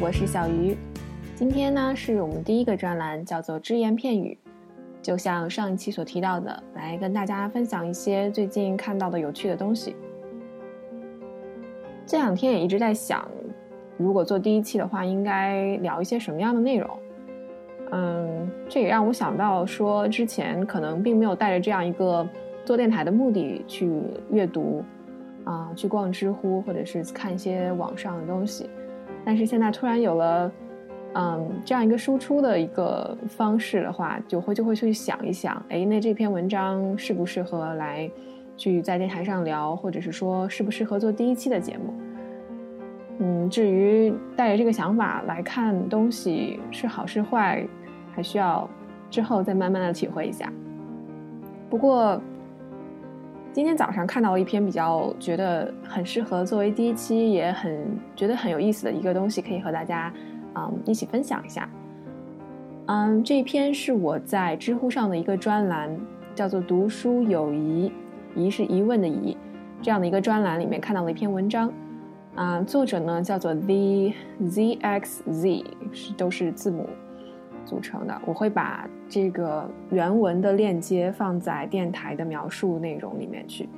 我是小鱼。今天呢是我们第一个专栏，叫做只言片语。就像上一期所提到的，来跟大家分享一些最近看到的有趣的东西。这两天也一直在想，如果做第一期的话，应该聊一些什么样的内容？嗯，这也让我想到说，之前可能并没有带着这样一个做电台的目的去阅读。啊，去逛知乎或者是看一些网上的东西，但是现在突然有了，嗯，这样一个输出的一个方式的话，就会就会去想一想，哎，那这篇文章适不适合来去在电台上聊，或者是说适不适合做第一期的节目？嗯，至于带着这个想法来看东西是好是坏，还需要之后再慢慢的体会一下。不过。今天早上看到了一篇比较觉得很适合作为第一期，也很觉得很有意思的一个东西，可以和大家嗯一起分享一下。嗯，这一篇是我在知乎上的一个专栏，叫做“读书有疑”，疑是疑问的疑，这样的一个专栏里面看到了一篇文章。啊，作者呢叫做 The ZXZ，是都是字母。组成的，我会把这个原文的链接放在电台的描述内容里面去。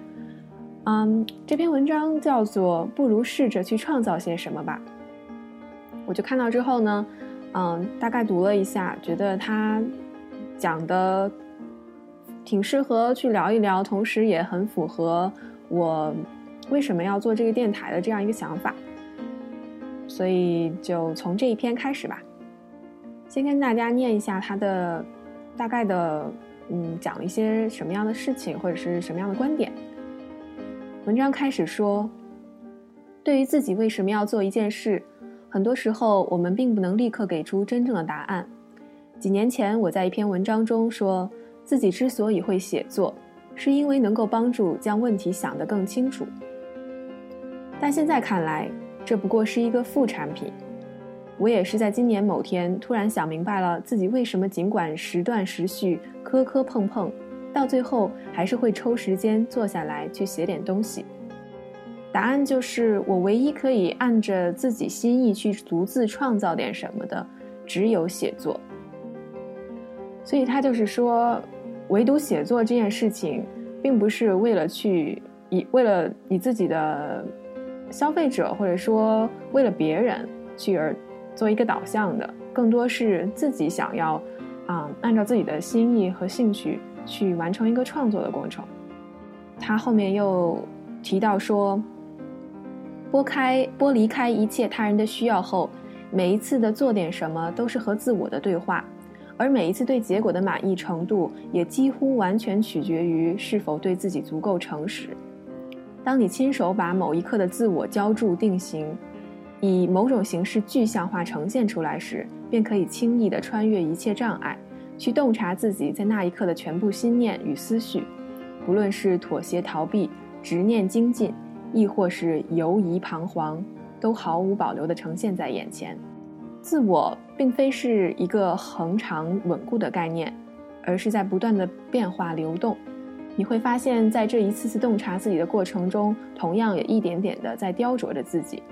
嗯，这篇文章叫做“不如试着去创造些什么吧”。我就看到之后呢，嗯，大概读了一下，觉得他讲的挺适合去聊一聊，同时也很符合我为什么要做这个电台的这样一个想法。所以就从这一篇开始吧。先跟大家念一下他的大概的，嗯，讲了一些什么样的事情或者是什么样的观点。文章开始说，对于自己为什么要做一件事，很多时候我们并不能立刻给出真正的答案。几年前，我在一篇文章中说自己之所以会写作，是因为能够帮助将问题想得更清楚。但现在看来，这不过是一个副产品。我也是在今年某天突然想明白了，自己为什么尽管时断时续、磕磕碰碰，到最后还是会抽时间坐下来去写点东西。答案就是，我唯一可以按着自己心意去独自创造点什么的，只有写作。所以他就是说，唯独写作这件事情，并不是为了去以为了你自己的消费者，或者说为了别人去而。做一个导向的，更多是自己想要，啊，按照自己的心意和兴趣去完成一个创作的过程。他后面又提到说，拨开、剥离开一切他人的需要后，每一次的做点什么都是和自我的对话，而每一次对结果的满意程度也几乎完全取决于是否对自己足够诚实。当你亲手把某一刻的自我浇筑定型。以某种形式具象化呈现出来时，便可以轻易地穿越一切障碍，去洞察自己在那一刻的全部心念与思绪，不论是妥协逃避、执念精进，亦或是犹疑彷徨，都毫无保留地呈现在眼前。自我并非是一个恒长稳固的概念，而是在不断的变化流动。你会发现在这一次次洞察自己的过程中，同样也一点点地在雕琢着自己。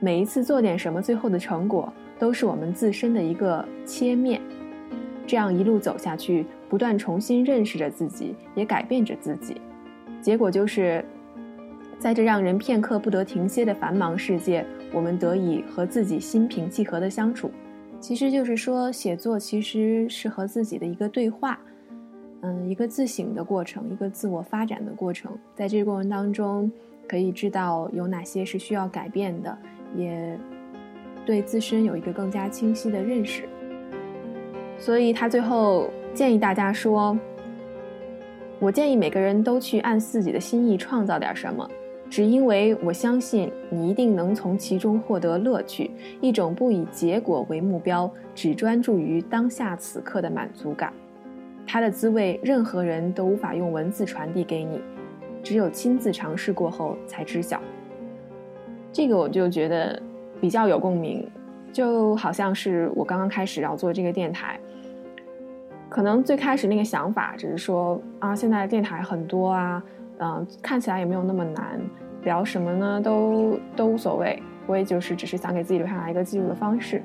每一次做点什么，最后的成果都是我们自身的一个切面。这样一路走下去，不断重新认识着自己，也改变着自己。结果就是，在这让人片刻不得停歇的繁忙世界，我们得以和自己心平气和的相处。其实就是说，写作其实是和自己的一个对话，嗯，一个自省的过程，一个自我发展的过程。在这个过程当中，可以知道有哪些是需要改变的。也对自身有一个更加清晰的认识，所以他最后建议大家说：“我建议每个人都去按自己的心意创造点什么，只因为我相信你一定能从其中获得乐趣，一种不以结果为目标，只专注于当下此刻的满足感。它的滋味，任何人都无法用文字传递给你，只有亲自尝试过后才知晓。”这个我就觉得比较有共鸣，就好像是我刚刚开始要做这个电台，可能最开始那个想法只是说啊，现在电台很多啊，嗯，看起来也没有那么难，聊什么呢都都无所谓，我也就是只是想给自己留下来一个记录的方式。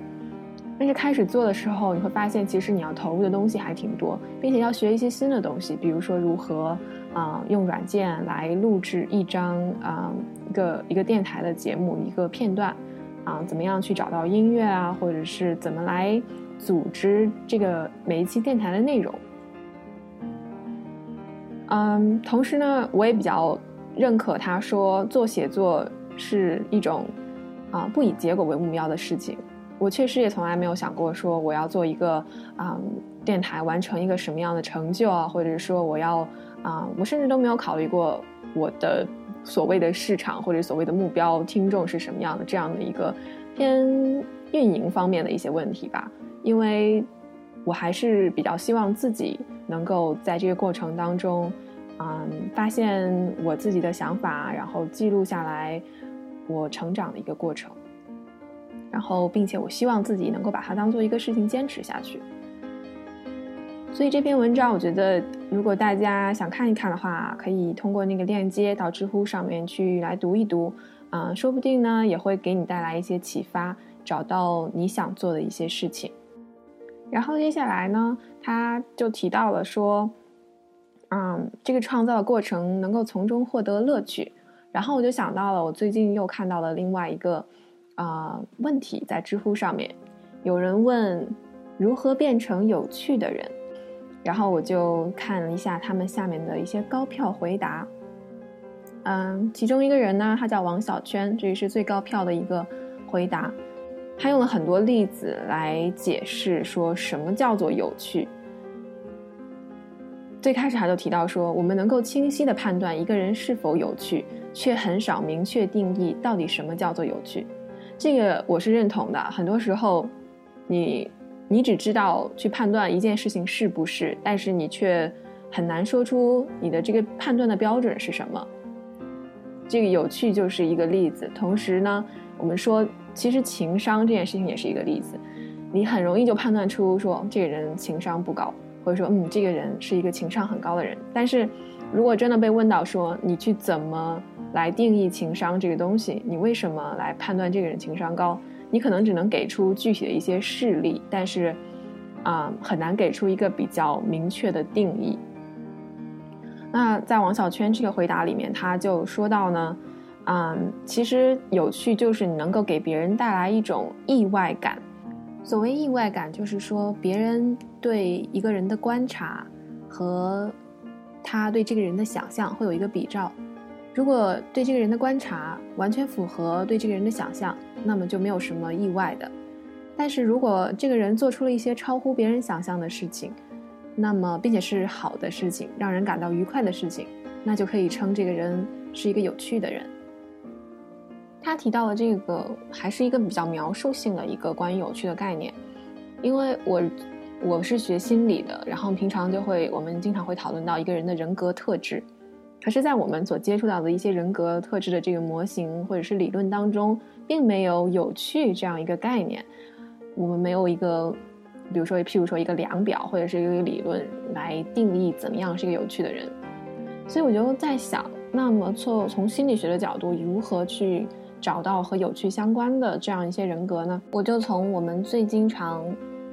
但是开始做的时候，你会发现其实你要投入的东西还挺多，并且要学一些新的东西，比如说如何啊用软件来录制一张啊一个一个电台的节目一个片段，啊怎么样去找到音乐啊，或者是怎么来组织这个每一期电台的内容。嗯，同时呢，我也比较认可他说做写作是一种啊不以结果为目标的事情。我确实也从来没有想过说我要做一个啊电台完成一个什么样的成就啊，或者是说我要啊，我甚至都没有考虑过我的所谓的市场或者所谓的目标听众是什么样的这样的一个偏运营方面的一些问题吧，因为我还是比较希望自己能够在这个过程当中，嗯，发现我自己的想法，然后记录下来我成长的一个过程。然后，并且我希望自己能够把它当做一个事情坚持下去。所以这篇文章，我觉得如果大家想看一看的话，可以通过那个链接到知乎上面去来读一读，啊，说不定呢也会给你带来一些启发，找到你想做的一些事情。然后接下来呢，他就提到了说，嗯，这个创造的过程能够从中获得乐趣。然后我就想到了，我最近又看到了另外一个。啊，问题在知乎上面，有人问如何变成有趣的人，然后我就看了一下他们下面的一些高票回答。嗯，其中一个人呢，他叫王小圈，这也是最高票的一个回答。他用了很多例子来解释说什么叫做有趣。最开始他就提到说，我们能够清晰的判断一个人是否有趣，却很少明确定义到底什么叫做有趣。这个我是认同的。很多时候，你你只知道去判断一件事情是不是，但是你却很难说出你的这个判断的标准是什么。这个有趣就是一个例子。同时呢，我们说其实情商这件事情也是一个例子。你很容易就判断出说这个人情商不高，或者说嗯这个人是一个情商很高的人。但是如果真的被问到说你去怎么？来定义情商这个东西，你为什么来判断这个人情商高？你可能只能给出具体的一些事例，但是，啊，很难给出一个比较明确的定义。那在王小圈这个回答里面，他就说到呢，嗯，其实有趣就是你能够给别人带来一种意外感。所谓意外感，就是说别人对一个人的观察和他对这个人的想象会有一个比照。如果对这个人的观察完全符合对这个人的想象，那么就没有什么意外的。但是如果这个人做出了一些超乎别人想象的事情，那么并且是好的事情，让人感到愉快的事情，那就可以称这个人是一个有趣的人。他提到的这个还是一个比较描述性的一个关于有趣的概念，因为我我是学心理的，然后平常就会我们经常会讨论到一个人的人格特质。可是，在我们所接触到的一些人格特质的这个模型或者是理论当中，并没有有趣这样一个概念。我们没有一个，比如说，譬如说一个量表或者是一个理论来定义怎么样是一个有趣的人。所以我就在想，那么从从心理学的角度，如何去找到和有趣相关的这样一些人格呢？我就从我们最经常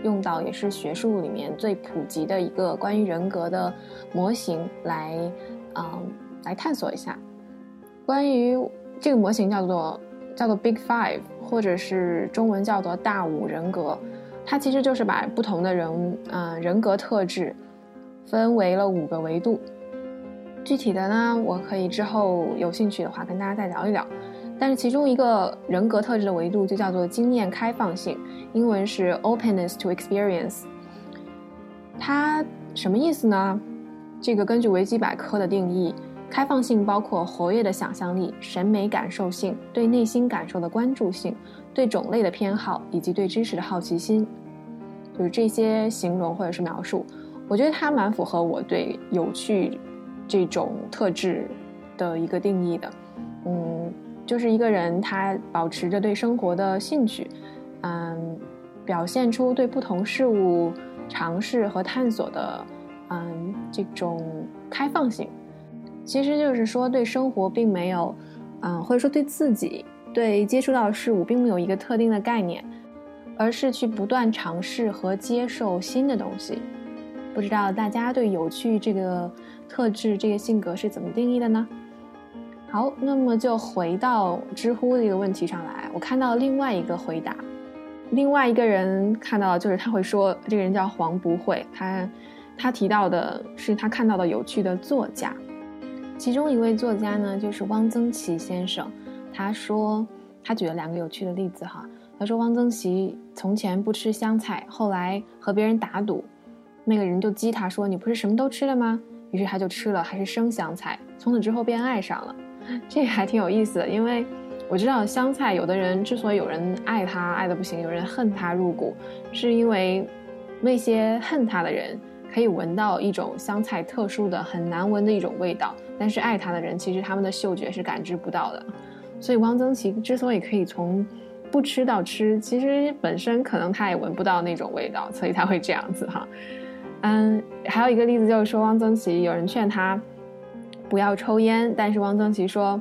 用到，也是学术里面最普及的一个关于人格的模型来。嗯，来探索一下关于这个模型叫做叫做 Big Five，或者是中文叫做大五人格。它其实就是把不同的人嗯人格特质分为了五个维度。具体的呢，我可以之后有兴趣的话跟大家再聊一聊。但是其中一个人格特质的维度就叫做经验开放性，英文是 Openness to Experience。它什么意思呢？这个根据维基百科的定义，开放性包括活跃的想象力、审美感受性、对内心感受的关注性、对种类的偏好以及对知识的好奇心，就是这些形容或者是描述。我觉得它蛮符合我对有趣这种特质的一个定义的。嗯，就是一个人他保持着对生活的兴趣，嗯，表现出对不同事物尝试和探索的。嗯，这种开放性，其实就是说对生活并没有，嗯，或者说对自己对接触到事物并没有一个特定的概念，而是去不断尝试和接受新的东西。不知道大家对有趣这个特质、这个性格是怎么定义的呢？好，那么就回到知乎的一个问题上来。我看到另外一个回答，另外一个人看到就是他会说，这个人叫黄不会，他他提到的是他看到的有趣的作家，其中一位作家呢就是汪曾祺先生。他说，他举了两个有趣的例子哈。他说，汪曾祺从前不吃香菜，后来和别人打赌。那个人就激他说：“你不是什么都吃了吗？”于是他就吃了，还是生香菜。从此之后便爱上了，这还挺有意思的。因为我知道香菜，有的人之所以有人爱他爱的不行，有人恨他入骨，是因为那些恨他的人可以闻到一种香菜特殊的、很难闻的一种味道，但是爱它的人其实他们的嗅觉是感知不到的。所以汪曾祺之所以可以从不吃到吃，其实本身可能他也闻不到那种味道，所以他会这样子哈。嗯，还有一个例子就是说，汪曾祺有人劝他不要抽烟，但是汪曾祺说：“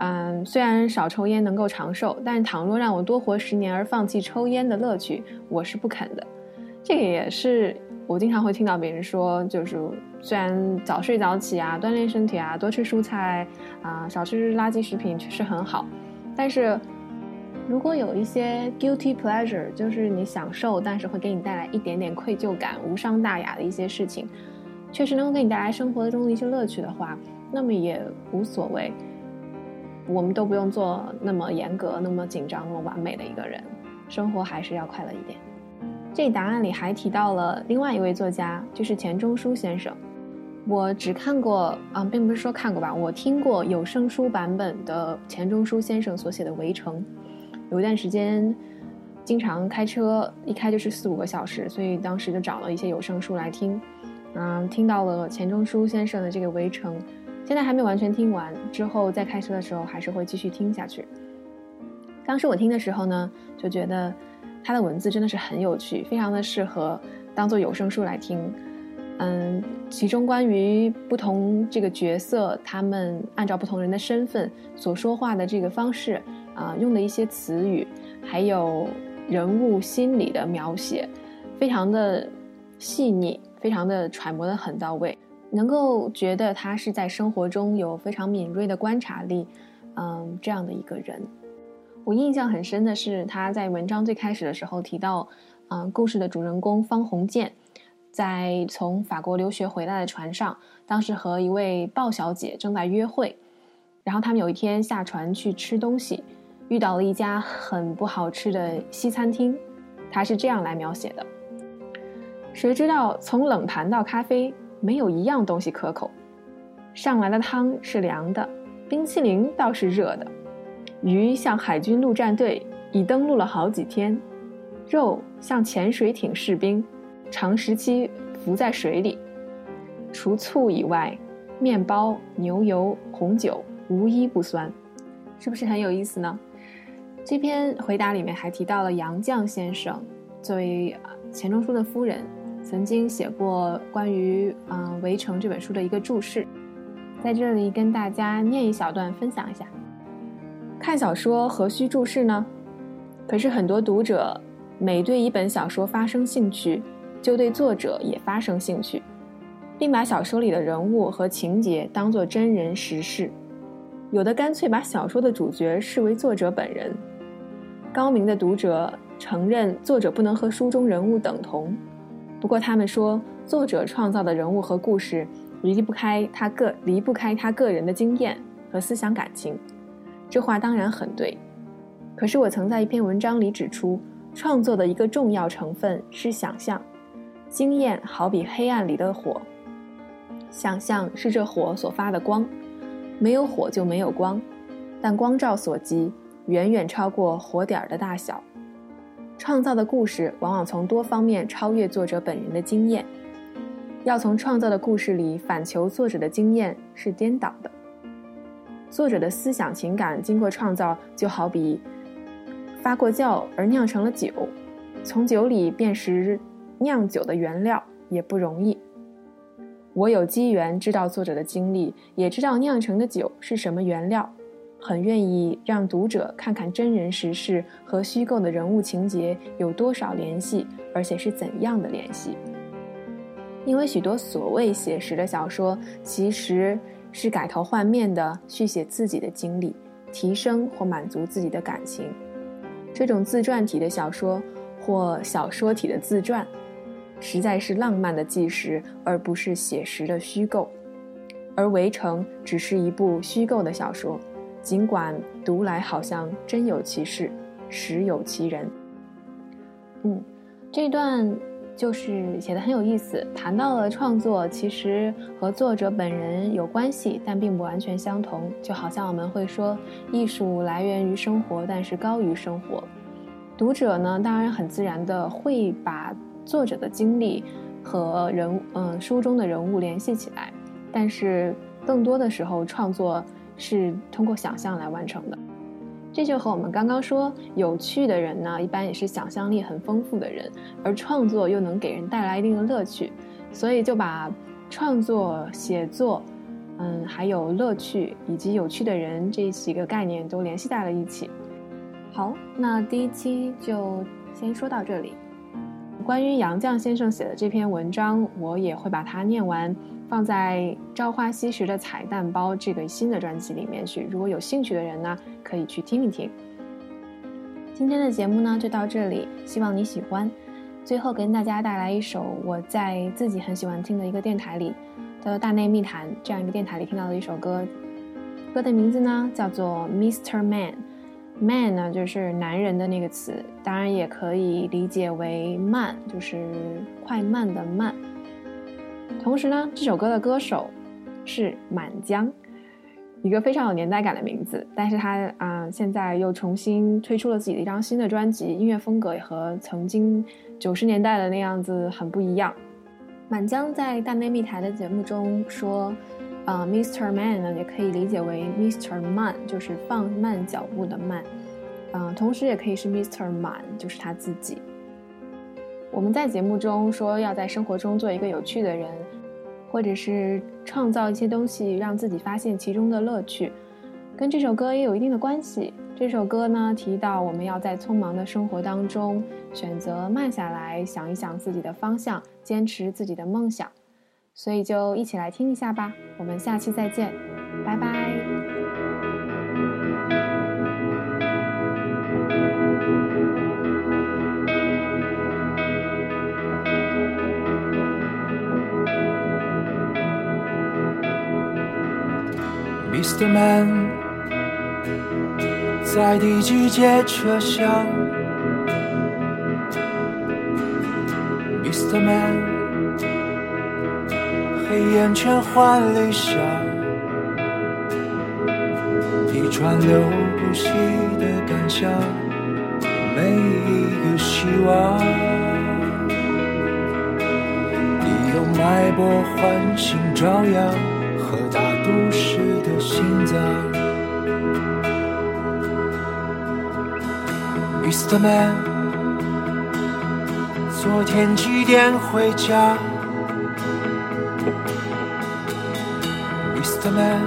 嗯，虽然少抽烟能够长寿，但倘若让我多活十年而放弃抽烟的乐趣，我是不肯的。”这个也是我经常会听到别人说，就是虽然早睡早起啊，锻炼身体啊，多吃蔬菜啊，少吃垃圾食品确实很好，但是。如果有一些 guilty pleasure，就是你享受，但是会给你带来一点点愧疚感、无伤大雅的一些事情，确实能够给你带来生活中的一些乐趣的话，那么也无所谓。我们都不用做那么严格、那么紧张、那么完美的一个人，生活还是要快乐一点。这答案里还提到了另外一位作家，就是钱钟书先生。我只看过啊，并不是说看过吧，我听过有声书版本的钱钟书先生所写的《围城》。有一段时间，经常开车，一开就是四五个小时，所以当时就找了一些有声书来听，嗯，听到了钱钟书先生的这个《围城》，现在还没完全听完，之后再开车的时候还是会继续听下去。当时我听的时候呢，就觉得他的文字真的是很有趣，非常的适合当做有声书来听。嗯，其中关于不同这个角色，他们按照不同人的身份所说话的这个方式。啊，用的一些词语，还有人物心理的描写，非常的细腻，非常的揣摩的很到位，能够觉得他是在生活中有非常敏锐的观察力，嗯，这样的一个人。我印象很深的是他在文章最开始的时候提到，嗯，故事的主人公方鸿渐，在从法国留学回来的船上，当时和一位鲍小姐正在约会，然后他们有一天下船去吃东西。遇到了一家很不好吃的西餐厅，他是这样来描写的：谁知道从冷盘到咖啡，没有一样东西可口。上来的汤是凉的，冰淇淋倒是热的。鱼像海军陆战队，已登陆了好几天；肉像潜水艇士兵，长时期浮在水里。除醋以外，面包、牛油、红酒无一不酸，是不是很有意思呢？这篇回答里面还提到了杨绛先生，作为钱钟书的夫人，曾经写过关于《嗯围城》这本书的一个注释，在这里跟大家念一小段，分享一下。看小说何须注释呢？可是很多读者每对一本小说发生兴趣，就对作者也发生兴趣，并把小说里的人物和情节当作真人实事，有的干脆把小说的主角视为作者本人。高明的读者承认作者不能和书中人物等同，不过他们说作者创造的人物和故事离不开他个离不开他个人的经验和思想感情。这话当然很对，可是我曾在一篇文章里指出，创作的一个重要成分是想象，经验好比黑暗里的火，想象是这火所发的光，没有火就没有光，但光照所及。远远超过火点儿的大小，创造的故事往往从多方面超越作者本人的经验。要从创造的故事里反求作者的经验是颠倒的。作者的思想情感经过创造，就好比发过酵而酿成了酒，从酒里辨识酿酒的原料也不容易。我有机缘知道作者的经历，也知道酿成的酒是什么原料。很愿意让读者看看真人实事和虚构的人物情节有多少联系，而且是怎样的联系。因为许多所谓写实的小说，其实是改头换面的续写自己的经历，提升或满足自己的感情。这种自传体的小说或小说体的自传，实在是浪漫的纪实，而不是写实的虚构。而《围城》只是一部虚构的小说，尽管读来好像真有其事，实有其人。嗯，这段。就是写的很有意思，谈到了创作其实和作者本人有关系，但并不完全相同。就好像我们会说，艺术来源于生活，但是高于生活。读者呢，当然很自然的会把作者的经历和人嗯书中的人物联系起来，但是更多的时候，创作是通过想象来完成的。这就和我们刚刚说，有趣的人呢，一般也是想象力很丰富的人，而创作又能给人带来一定的乐趣，所以就把创作、写作，嗯，还有乐趣以及有趣的人这几个概念都联系在了一起。好，那第一期就先说到这里。关于杨绛先生写的这篇文章，我也会把它念完。放在《朝花夕拾》的彩蛋包这个新的专辑里面去。如果有兴趣的人呢，可以去听一听。今天的节目呢就到这里，希望你喜欢。最后跟大家带来一首我在自己很喜欢听的一个电台里的《大内密谈》这样一个电台里听到的一首歌。歌的名字呢叫做《Mr. Man》，Man 呢就是男人的那个词，当然也可以理解为慢，就是快慢的慢。同时呢，这首歌的歌手是满江，一个非常有年代感的名字。但是他啊，现在又重新推出了自己的一张新的专辑，音乐风格也和曾经九十年代的那样子很不一样。满江在大内密谈的节目中说：“啊，Mr. Man 呢，也可以理解为 Mr. Man，就是放慢脚步的慢。嗯，同时也可以是 Mr. Man，就是他自己。”我们在节目中说要在生活中做一个有趣的人，或者是创造一些东西，让自己发现其中的乐趣，跟这首歌也有一定的关系。这首歌呢提到我们要在匆忙的生活当中选择慢下来，想一想自己的方向，坚持自己的梦想，所以就一起来听一下吧。我们下期再见，拜拜。Mr. Man，在第几节车厢？Mr. Man，黑眼圈换理想，一川流不息的感想，每一个希望，你用脉搏唤醒朝阳。和大都市的心脏，Mr. Man，昨天几点回家？Mr. Man，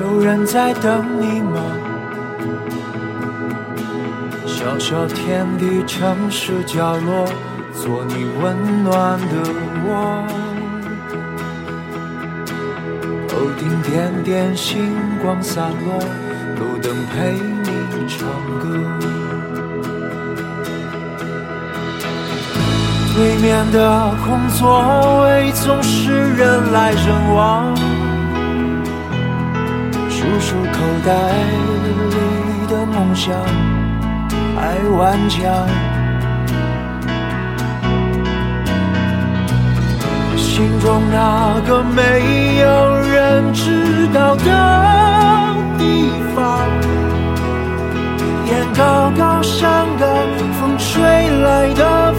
有人在等你吗？小小天地，城市角落，做你温暖的窝。顶点点星光洒落，路灯陪你唱歌。对面的空座位总是人来人往，数数口袋里的梦想还顽强。心中那个没有人知道的地方，沿高高山岗风吹来的